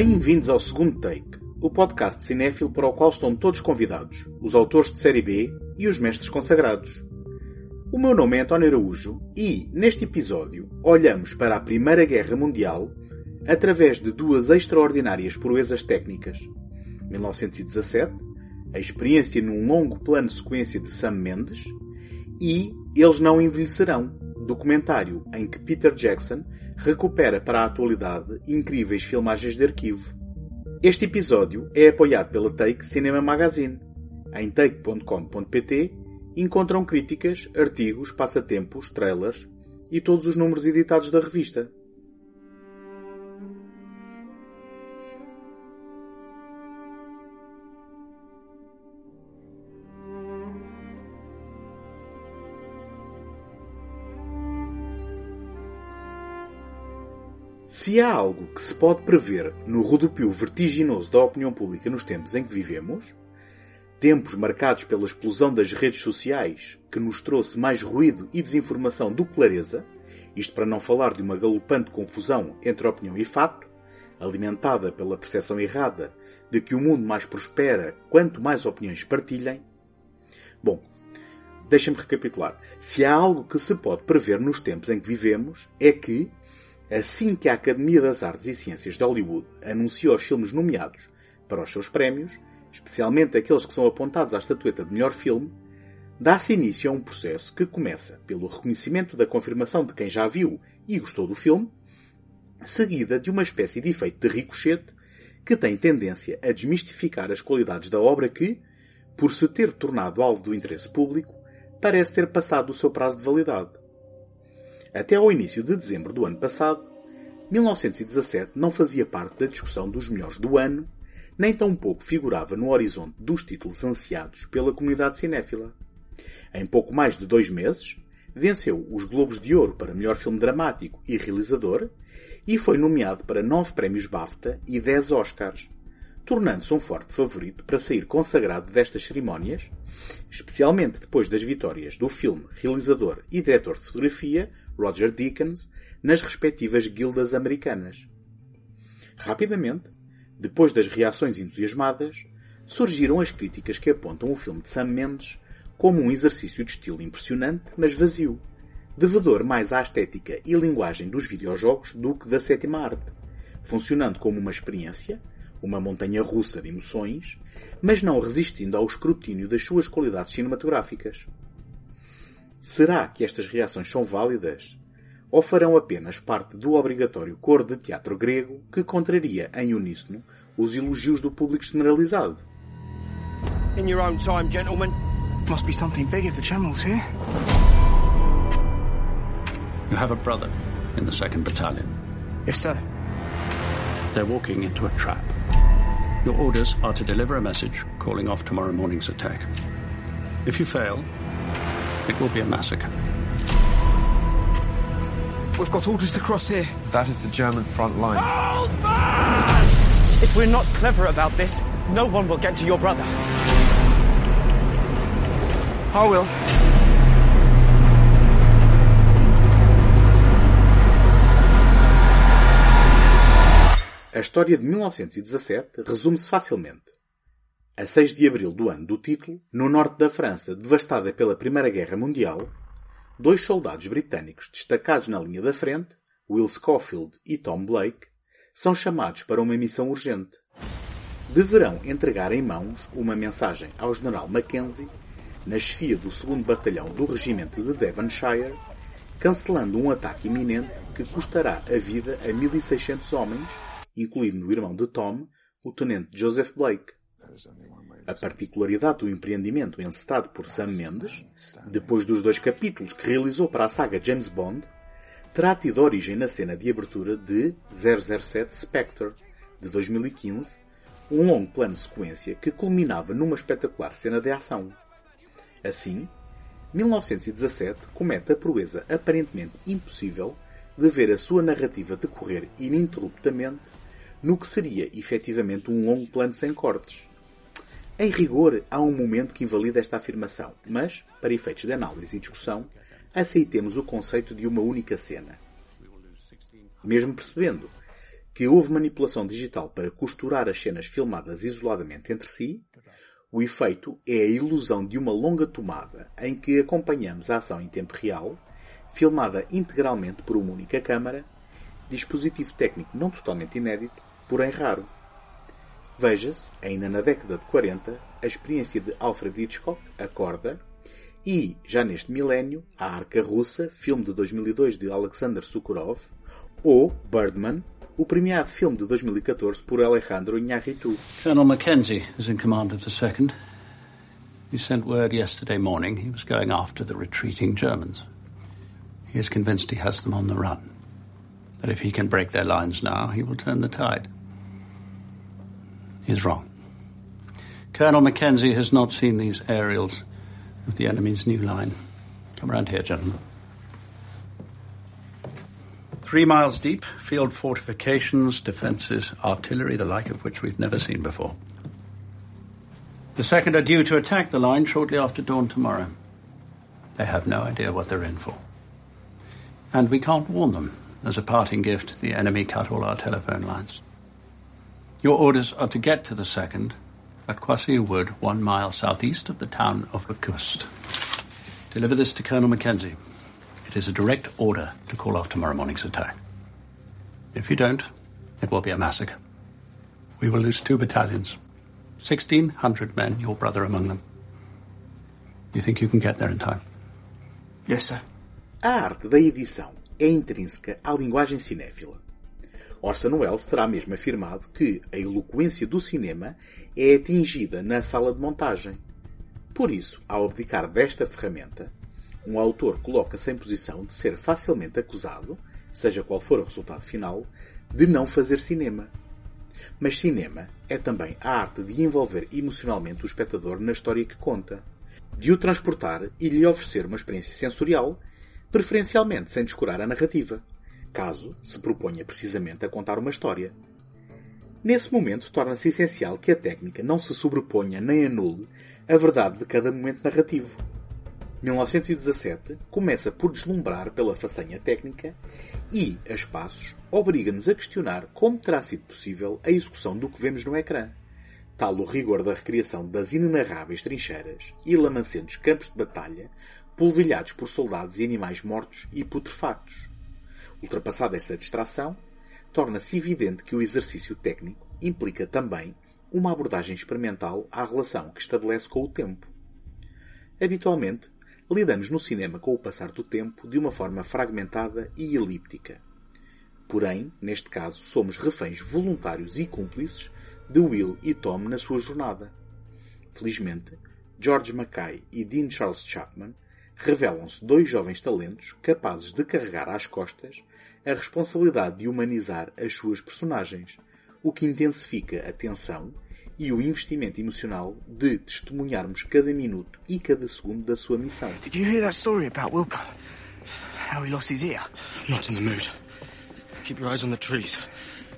Bem-vindos ao segundo take, o podcast cinéfilo para o qual estão todos convidados, os autores de série B e os mestres consagrados. O meu nome é António Araújo e, neste episódio, olhamos para a Primeira Guerra Mundial através de duas extraordinárias proezas técnicas. 1917, a experiência num longo plano sequência de Sam Mendes e Eles Não Envelhecerão, documentário em que Peter Jackson recupera para a atualidade incríveis filmagens de arquivo. Este episódio é apoiado pela Take Cinema Magazine. Em take.com.pt encontram críticas, artigos, passatempos, trailers e todos os números editados da revista. Se há algo que se pode prever no rodopio vertiginoso da opinião pública nos tempos em que vivemos, tempos marcados pela explosão das redes sociais, que nos trouxe mais ruído e desinformação do que clareza, isto para não falar de uma galopante confusão entre opinião e fato, alimentada pela percepção errada de que o mundo mais prospera quanto mais opiniões partilhem. Bom, deixem-me recapitular. Se há algo que se pode prever nos tempos em que vivemos, é que, assim que a Academia das Artes e Ciências de Hollywood anunciou os filmes nomeados para os seus prémios, especialmente aqueles que são apontados à estatueta de melhor filme, dá-se início a um processo que começa pelo reconhecimento da confirmação de quem já viu e gostou do filme, seguida de uma espécie de efeito de ricochete que tem tendência a desmistificar as qualidades da obra que, por se ter tornado alvo do interesse público, parece ter passado o seu prazo de validade. Até ao início de dezembro do ano passado, 1917 não fazia parte da discussão dos melhores do ano, nem tampouco figurava no horizonte dos títulos ansiados pela comunidade cinéfila. Em pouco mais de dois meses, venceu os Globos de Ouro para melhor filme dramático e realizador e foi nomeado para nove prémios BAFTA e dez Oscars, tornando-se um forte favorito para sair consagrado destas cerimónias, especialmente depois das vitórias do filme, realizador e diretor de fotografia Roger Deakins nas respectivas guildas americanas. Rapidamente, depois das reações entusiasmadas, surgiram as críticas que apontam o filme de Sam Mendes como um exercício de estilo impressionante, mas vazio, devedor mais à estética e linguagem dos videojogos do que da sétima arte, funcionando como uma experiência, uma montanha russa de emoções, mas não resistindo ao escrutínio das suas qualidades cinematográficas. Será que estas reações são válidas? Ou farão apenas parte do obrigatório coro de teatro grego que contraria em uníssono os elogios do público generalizado? In your own time, gentlemen. Must be something big if the General's here. You have a brother in the 2nd Battalion. Yes, sir. They're walking into a trap. Your orders are to deliver a message calling off tomorrow morning's attack. If you fail, it will be a massacre. We've got orders to cross here. That is the German front line. If we're not clever about this, no one will get to your brother. I will. A história de 1917 resume-se facilmente. A 6 de abril do ano do título, no norte da França, devastada pela Primeira Guerra Mundial, dois soldados britânicos destacados na linha da frente, Will Schofield e Tom Blake, são chamados para uma missão urgente. Deverão entregar em mãos uma mensagem ao general Mackenzie, na chefia do 2 Batalhão do Regimento de Devonshire, cancelando um ataque iminente que custará a vida a 1600 homens, incluindo o irmão de Tom, o tenente Joseph Blake. A particularidade do empreendimento encetado por Sam Mendes, depois dos dois capítulos que realizou para a saga James Bond, terá tido origem na cena de abertura de 007 Spectre, de 2015, um longo plano sequência que culminava numa espetacular cena de ação. Assim, 1917 comete a proeza aparentemente impossível de ver a sua narrativa decorrer ininterruptamente no que seria efetivamente um longo plano sem cortes. Em rigor, há um momento que invalida esta afirmação, mas, para efeitos de análise e discussão, aceitemos o conceito de uma única cena. Mesmo percebendo que houve manipulação digital para costurar as cenas filmadas isoladamente entre si, o efeito é a ilusão de uma longa tomada em que acompanhamos a ação em tempo real, filmada integralmente por uma única câmara, dispositivo técnico não totalmente inédito, porém raro. Veja-se, ainda na década de 40, a experiência de Alfred Hitchcock, A Corda, e, já neste milénio, A Arca Russa, filme de 2002 de Alexander Sukurov, ou Birdman, o premiado filme de 2014 por Alejandro Iñárritu. Colonel Mackenzie is in command of the 2nd. He sent word yesterday morning he was going after the retreating Germans. He is convinced he has them on the run. That if he can break their lines now, he will turn the tide. Is wrong. Colonel Mackenzie has not seen these aerials of the enemy's new line. Come around here, gentlemen. Three miles deep, field fortifications, defences, artillery, the like of which we've never seen before. The second are due to attack the line shortly after dawn tomorrow. They have no idea what they're in for. And we can't warn them. As a parting gift, the enemy cut all our telephone lines. Your orders are to get to the second at Kwasi Wood, one mile southeast of the town of Lacust. Deliver this to Colonel Mackenzie. It is a direct order to call off tomorrow morning's attack. If you don't, it will be a massacre. We will lose two battalions. 1,600 men, your brother among them. You think you can get there in time? Yes, sir. A arte da edição é intrínseca à linguagem cinéfila. Orson Welles terá mesmo afirmado que a eloquência do cinema é atingida na sala de montagem. Por isso, ao abdicar desta ferramenta, um autor coloca-se em posição de ser facilmente acusado, seja qual for o resultado final, de não fazer cinema. Mas cinema é também a arte de envolver emocionalmente o espectador na história que conta, de o transportar e lhe oferecer uma experiência sensorial, preferencialmente sem descurar a narrativa, caso se proponha precisamente a contar uma história. Nesse momento, torna-se essencial que a técnica não se sobreponha nem anule a verdade de cada momento narrativo. 1917 começa por deslumbrar pela façanha técnica e, a espaços, obriga-nos a questionar como terá sido possível a execução do que vemos no ecrã. Tal o rigor da recriação das inenarráveis trincheiras e lamacentos campos de batalha, polvilhados por soldados e animais mortos e putrefactos. Ultrapassada esta distração, torna-se evidente que o exercício técnico implica também uma abordagem experimental à relação que estabelece com o tempo. Habitualmente, lidamos no cinema com o passar do tempo de uma forma fragmentada e elíptica. Porém, neste caso, somos reféns voluntários e cúmplices de Will e Tom na sua jornada. Felizmente, George Mackay e Dean Charles Chapman revelam-se dois jovens talentos capazes de carregar às costas a responsabilidade de humanizar as suas personagens, o que intensifica a tensão e o investimento emocional de testemunharmos cada minuto e cada segundo da sua missão. Did you hear that story about Wilco? How he lost his ear? Not in the mood. Keep your eyes on the trees.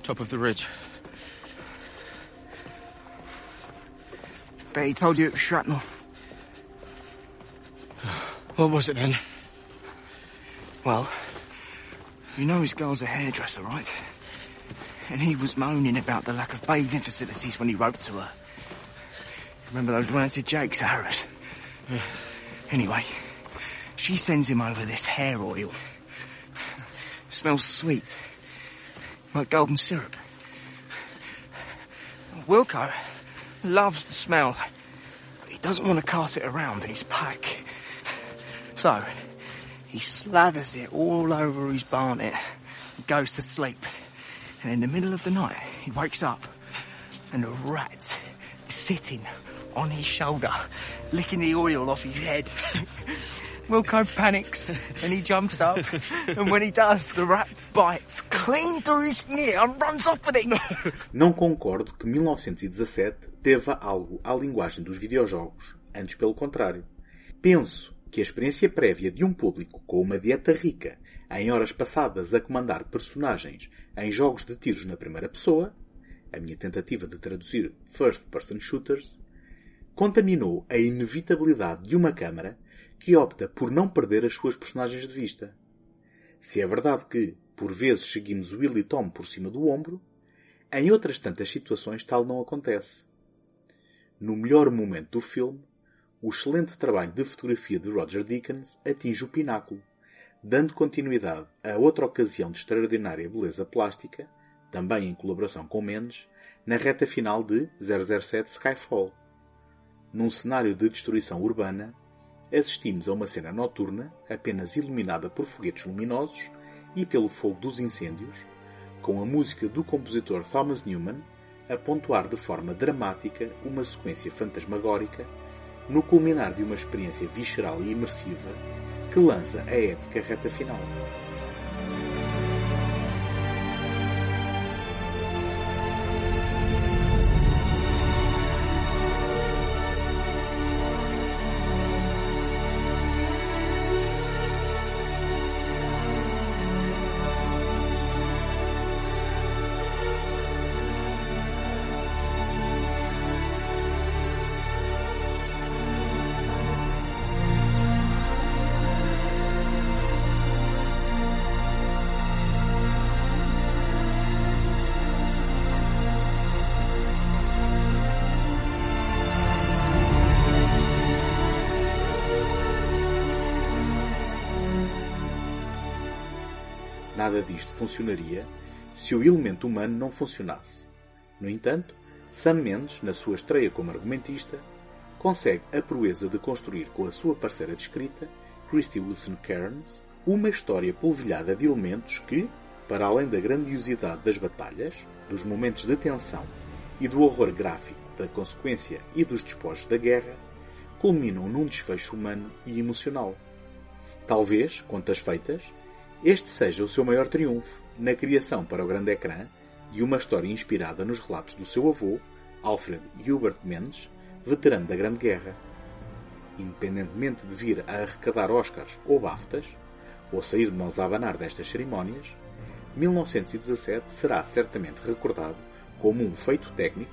Top of the ridge. Bet he told you it was shrapnel. What was it then? Well, you know his girl's a hairdresser, right? And he was moaning about the lack of bathing facilities when he wrote to her. Remember those rancid jakes, Harris? Anyway, she sends him over this hair oil. smells sweet. Like golden syrup. Wilco loves the smell. But he doesn't want to cast it around in his pack. So, he slathers it all over his barnet and goes to sleep. And in the middle of the night, he wakes up and a rat is sitting on his shoulder, licking the oil off his head. Wilco panics and he jumps up. and when he does, the rat bites clean through his ear and runs off with it. Não concordo que 1917 deva algo à linguagem dos videojogos, antes pelo contrário. Penso que a experiência prévia de um público com uma dieta rica em horas passadas a comandar personagens em jogos de tiros na primeira pessoa, a minha tentativa de traduzir First Person Shooters, contaminou a inevitabilidade de uma câmara que opta por não perder as suas personagens de vista. Se é verdade que, por vezes, seguimos Will e Tom por cima do ombro, Em outras tantas situações tal não acontece. No melhor momento do filme, o excelente trabalho de fotografia de Roger Deakins atinge o pináculo, dando continuidade a outra ocasião de extraordinária beleza plástica, também em colaboração com Mendes, na reta final de 007 Skyfall. Num cenário de destruição urbana, assistimos a uma cena noturna apenas iluminada por foguetes luminosos e pelo fogo dos incêndios, com a música do compositor Thomas Newman a pontuar de forma dramática uma sequência fantasmagórica no culminar de uma experiência visceral e imersiva que lança a épica reta final. Nada disto funcionaria se o elemento humano não funcionasse. No entanto, Sam Mendes, na sua estreia como argumentista, consegue a proeza de construir com a sua parceira de escrita, Christy Wilson Cairns, uma história polvilhada de elementos que, para além da grandiosidade das batalhas, dos momentos de tensão e do horror gráfico da consequência e dos despojos da guerra, culminam num desfecho humano e emocional. Talvez, contas feitas, este seja o seu maior triunfo na criação para o grande ecrã de uma história inspirada nos relatos do seu avô, Alfred Hubert Mendes, veterano da Grande Guerra. Independentemente de vir a arrecadar Oscars ou BAFTAs, ou sair de mãos a abanar destas cerimónias, 1917 será certamente recordado como um feito técnico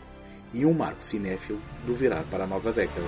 e um marco cinéfilo do virar para a nova década.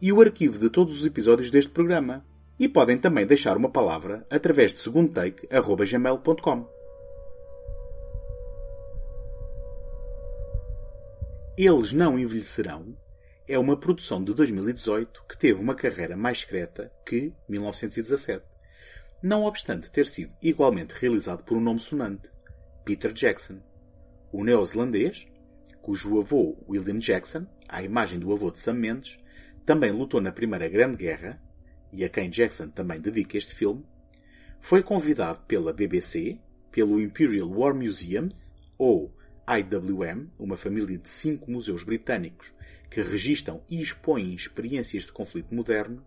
e o arquivo de todos os episódios deste programa. E podem também deixar uma palavra através de segundotake.gmail.com. Eles Não Envelhecerão é uma produção de 2018 que teve uma carreira mais discreta que 1917, não obstante ter sido igualmente realizado por um nome sonante, Peter Jackson, o neozelandês, cujo avô William Jackson, à imagem do avô de Sam Mendes, também lutou na Primeira Grande Guerra, e a quem Jackson também dedica este filme, foi convidado pela BBC, pelo Imperial War Museums, ou IWM, uma família de cinco museus britânicos que registam e expõem experiências de conflito moderno,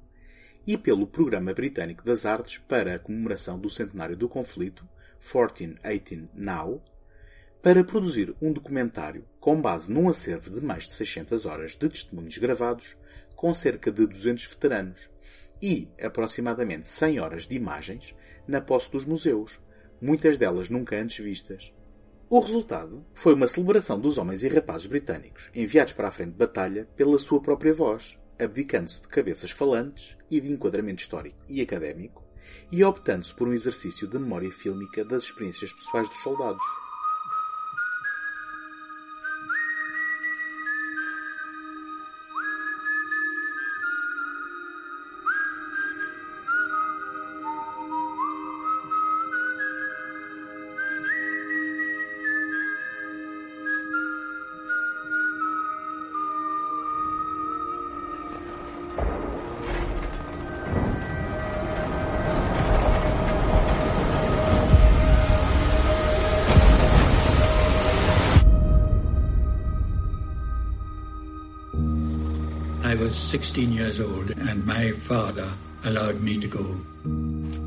e pelo Programa Britânico das Artes para a comemoração do centenário do conflito, 1418 Now, para produzir um documentário com base num acervo de mais de 600 horas de testemunhos gravados com cerca de 200 veteranos e aproximadamente 100 horas de imagens na posse dos museus, muitas delas nunca antes vistas. O resultado foi uma celebração dos homens e rapazes britânicos enviados para a frente de batalha pela sua própria voz, abdicando-se de cabeças falantes e de enquadramento histórico e académico, e optando-se por um exercício de memória fílmica das experiências pessoais dos soldados. I 16 years old and my father allowed me to go.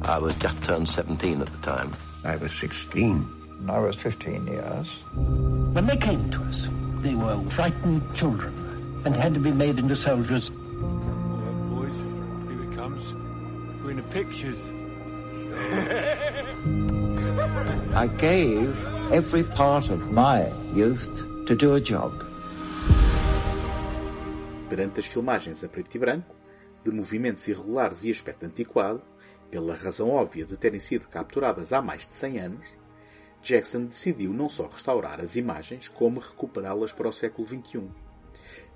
I was just turned 17 at the time. I was 16. I was 15 years. When they came to us, they were frightened children and had to be made into soldiers. Well, boys, here it comes. We're in the pictures. I gave every part of my youth to do a job. Perante as filmagens a preto e branco, de movimentos irregulares e aspecto antiquado, pela razão óbvia de terem sido capturadas há mais de 100 anos, Jackson decidiu não só restaurar as imagens, como recuperá-las para o século XXI,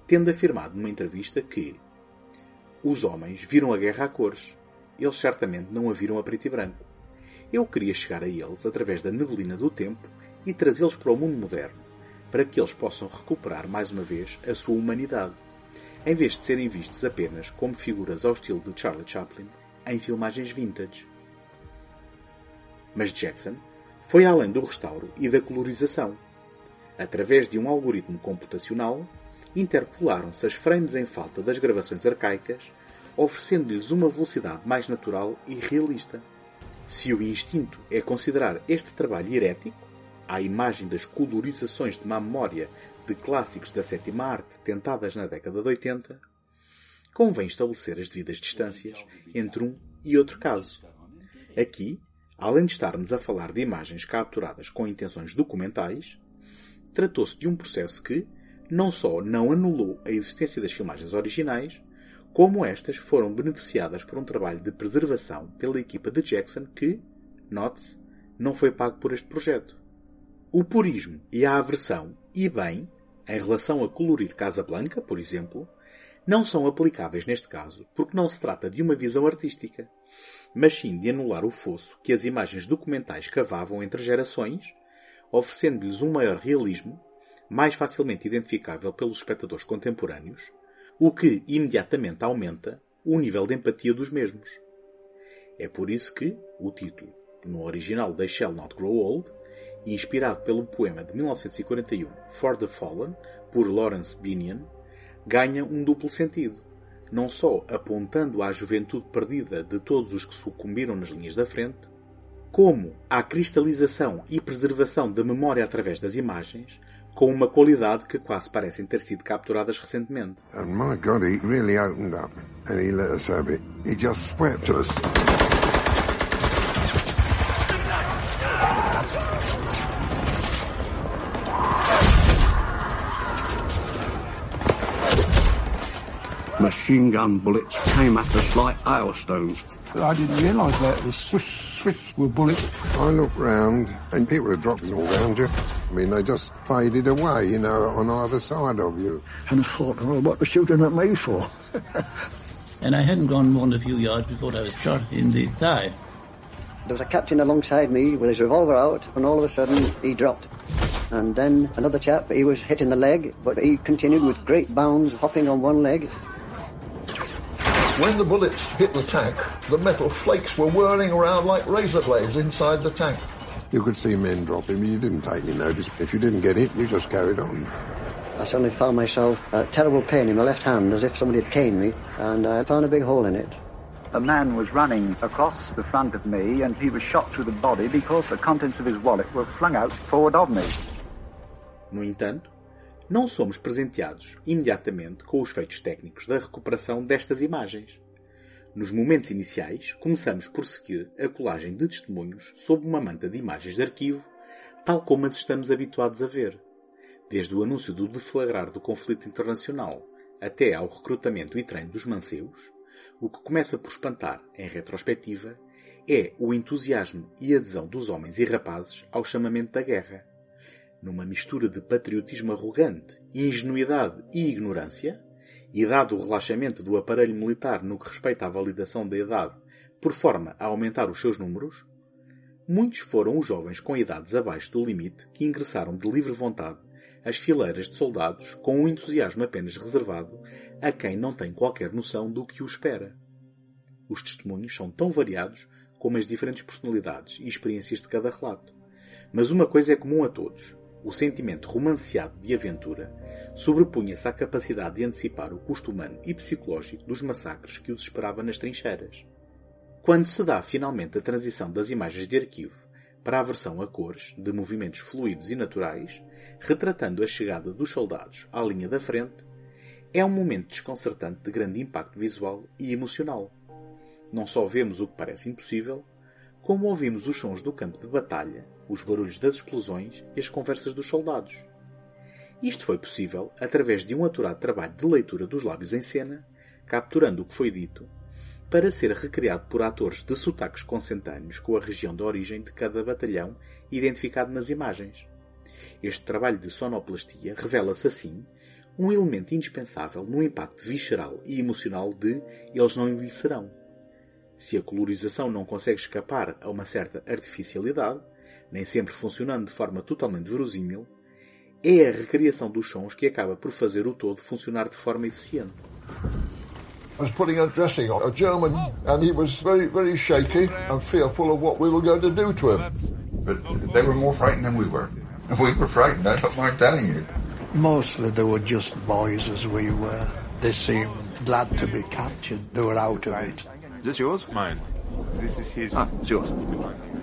tendo afirmado numa entrevista que os homens viram a guerra a cores, eles certamente não a viram a preto e branco. Eu queria chegar a eles através da neblina do tempo e trazê-los para o mundo moderno, para que eles possam recuperar mais uma vez a sua humanidade, em vez de serem vistos apenas como figuras ao estilo de Charlie Chaplin em filmagens vintage. Mas Jackson foi além do restauro e da colorização. Através de um algoritmo computacional, interpolaram-se as frames em falta das gravações arcaicas, oferecendo-lhes uma velocidade mais natural e realista. Se o instinto é considerar este trabalho herético, à imagem das colorizações de má memória de clássicos da sétima arte tentadas na década de 80, convém estabelecer as devidas distâncias entre um e outro caso. Aqui, além de estarmos a falar de imagens capturadas com intenções documentais, tratou-se de um processo que não só não anulou a existência das filmagens originais, como estas foram beneficiadas por um trabalho de preservação pela equipa de Jackson que, note-se, não foi pago por este projeto. O purismo e a aversão, e bem, em relação a colorir Casablanca, por exemplo, não são aplicáveis neste caso porque não se trata de uma visão artística, mas sim de anular o fosso que as imagens documentais cavavam entre gerações, oferecendo-lhes um maior realismo, mais facilmente identificável pelos espectadores contemporâneos, o que imediatamente aumenta o nível de empatia dos mesmos. É por isso que o título, no original They Shall Not Grow Old, inspirado pelo poema de 1941 For the Fallen, por Lawrence Binion, ganha um duplo sentido, não só apontando à juventude perdida de todos os que sucumbiram nas linhas da frente, como à cristalização e preservação da memória através das imagens, com uma qualidade que quase parecem ter sido capturadas recentemente. And my God, he really opened up and he let us have it. He just swept us. Machine gun bullets came at us like hailstones. I didn't realise that. The swish, swish were bullets. I looked round and people were dropping all round you. I mean, they just faded away, you know, on either side of you. And I thought, well, what were shooting at me for? and I hadn't gone more than a few yards before I was shot in the thigh. There was a captain alongside me with his revolver out, and all of a sudden he dropped. And then another chap, he was hit in the leg, but he continued with great bounds, hopping on one leg. When the bullets hit the tank, the metal flakes were whirling around like razor blades inside the tank. You could see men dropping, but you didn't take any notice. If you didn't get hit, you just carried on. I suddenly found myself a terrible pain in my left hand, as if somebody had caned me, and I found a big hole in it. A man was running across the front of me, and he was shot through the body because the contents of his wallet were flung out forward of me. No entanto, não somos presenteados imediatamente com os feitos técnicos da recuperação destas imagens. Nos momentos iniciais, começamos por seguir a colagem de testemunhos sob uma manta de imagens de arquivo, tal como as estamos habituados a ver. Desde o anúncio do deflagrar do conflito internacional até ao recrutamento e treino dos mancebos, o que começa por espantar, em retrospectiva, é o entusiasmo e adesão dos homens e rapazes ao chamamento da guerra numa mistura de patriotismo arrogante, ingenuidade e ignorância, e dado o relaxamento do aparelho militar no que respeita à validação da idade, por forma a aumentar os seus números, muitos foram os jovens com idades abaixo do limite que ingressaram de livre vontade às fileiras de soldados com um entusiasmo apenas reservado a quem não tem qualquer noção do que o espera. Os testemunhos são tão variados como as diferentes personalidades e experiências de cada relato. Mas uma coisa é comum a todos o sentimento romanceado de aventura sobrepunha-se à capacidade de antecipar o custo humano e psicológico dos massacres que os esperava nas trincheiras. quando se dá finalmente a transição das imagens de arquivo para a versão a cores de movimentos fluidos e naturais, retratando a chegada dos soldados à linha da frente, é um momento desconcertante de grande impacto visual e emocional. Não só vemos o que parece impossível, como ouvimos os sons do campo de batalha, os barulhos das explosões e as conversas dos soldados. Isto foi possível através de um aturado trabalho de leitura dos lábios em cena, capturando o que foi dito para ser recriado por atores de sotaques consentâneos com a região de origem de cada batalhão identificado nas imagens. Este trabalho de sonoplastia revela-se assim um elemento indispensável no impacto visceral e emocional de Eles Não Envelhecerão. Se a colorização não consegue escapar a uma certa artificialidade, nem sempre funcionando de forma totalmente verosímil, é a recriação dos sons que acaba por fazer o todo funcionar de forma eficiente. was putting a dressing on a German, and he was very, very shaky and fearful of what we were going to do to him. But they were more frightened than we were. We were frightened, I don't mind telling you. Mostly they were just boys as we were. They seemed glad to be captured. They were out of it. Is this yours? Mine. This is his. Ah, it's yours.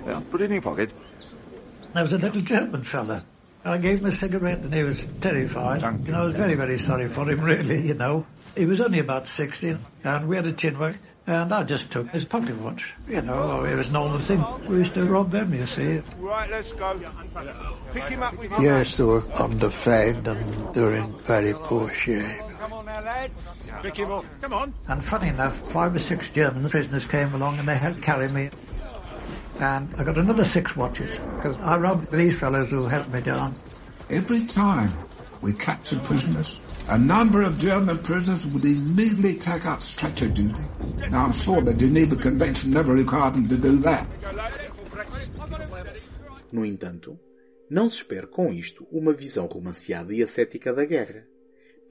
Yeah, put it in your pocket. There was a little German fella. I gave him a cigarette and he was terrified. You know, I was very, very sorry for him, really, you know. He was only about 16 and we had a tin work and I just took his pocket watch. You know, it was a normal thing. We used to rob them, you see. Right, let's go. Pick him up with Yes, they were underfed and they were in very poor shape. Pick him up. Come on. And funny enough, five or six German prisoners came along and they helped carry me. And I got another six watches because I robbed these fellows who helped me down. Every time we captured prisoners, a number of German prisoners would immediately take up stretcher duty. Now, I'm sure the Geneva Convention never required them to do that. No entanto, não se espera com isto uma visão romanceada e ascética da guerra.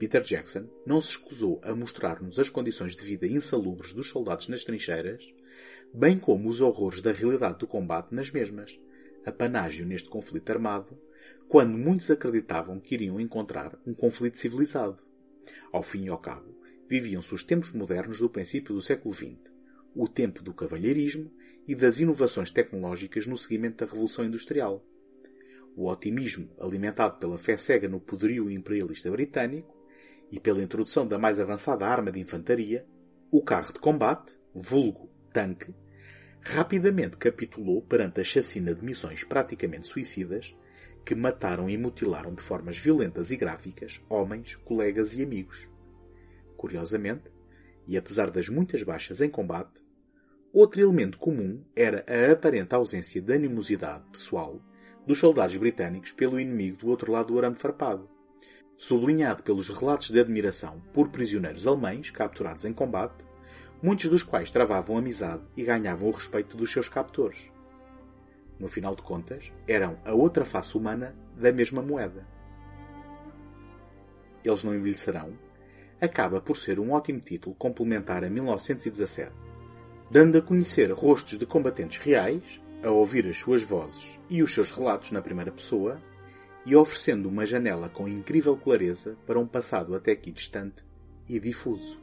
Peter Jackson não se escusou a mostrar-nos as condições de vida insalubres dos soldados nas trincheiras, bem como os horrores da realidade do combate nas mesmas, apanágio neste conflito armado, quando muitos acreditavam que iriam encontrar um conflito civilizado. Ao fim e ao cabo, viviam-se os tempos modernos do princípio do século XX, o tempo do cavalheirismo e das inovações tecnológicas no seguimento da Revolução Industrial. O otimismo, alimentado pela fé cega no poderio imperialista britânico e pela introdução da mais avançada arma de infantaria, o carro de combate, vulgo tanque, rapidamente capitulou perante a chacina de missões praticamente suicidas que mataram e mutilaram de formas violentas e gráficas homens, colegas e amigos. Curiosamente, e apesar das muitas baixas em combate, outro elemento comum era a aparente ausência de animosidade pessoal dos soldados britânicos pelo inimigo do outro lado do arame farpado, sublinhado pelos relatos de admiração por prisioneiros alemães capturados em combate, muitos dos quais travavam amizade e ganhavam o respeito dos seus captores. No final de contas, eram a outra face humana da mesma moeda. Eles não envelhecerão acaba por ser um ótimo título complementar a 1917, dando a conhecer rostos de combatentes reais, a ouvir as suas vozes e os seus relatos na primeira pessoa, e oferecendo uma janela com incrível clareza para um passado até aqui distante e difuso.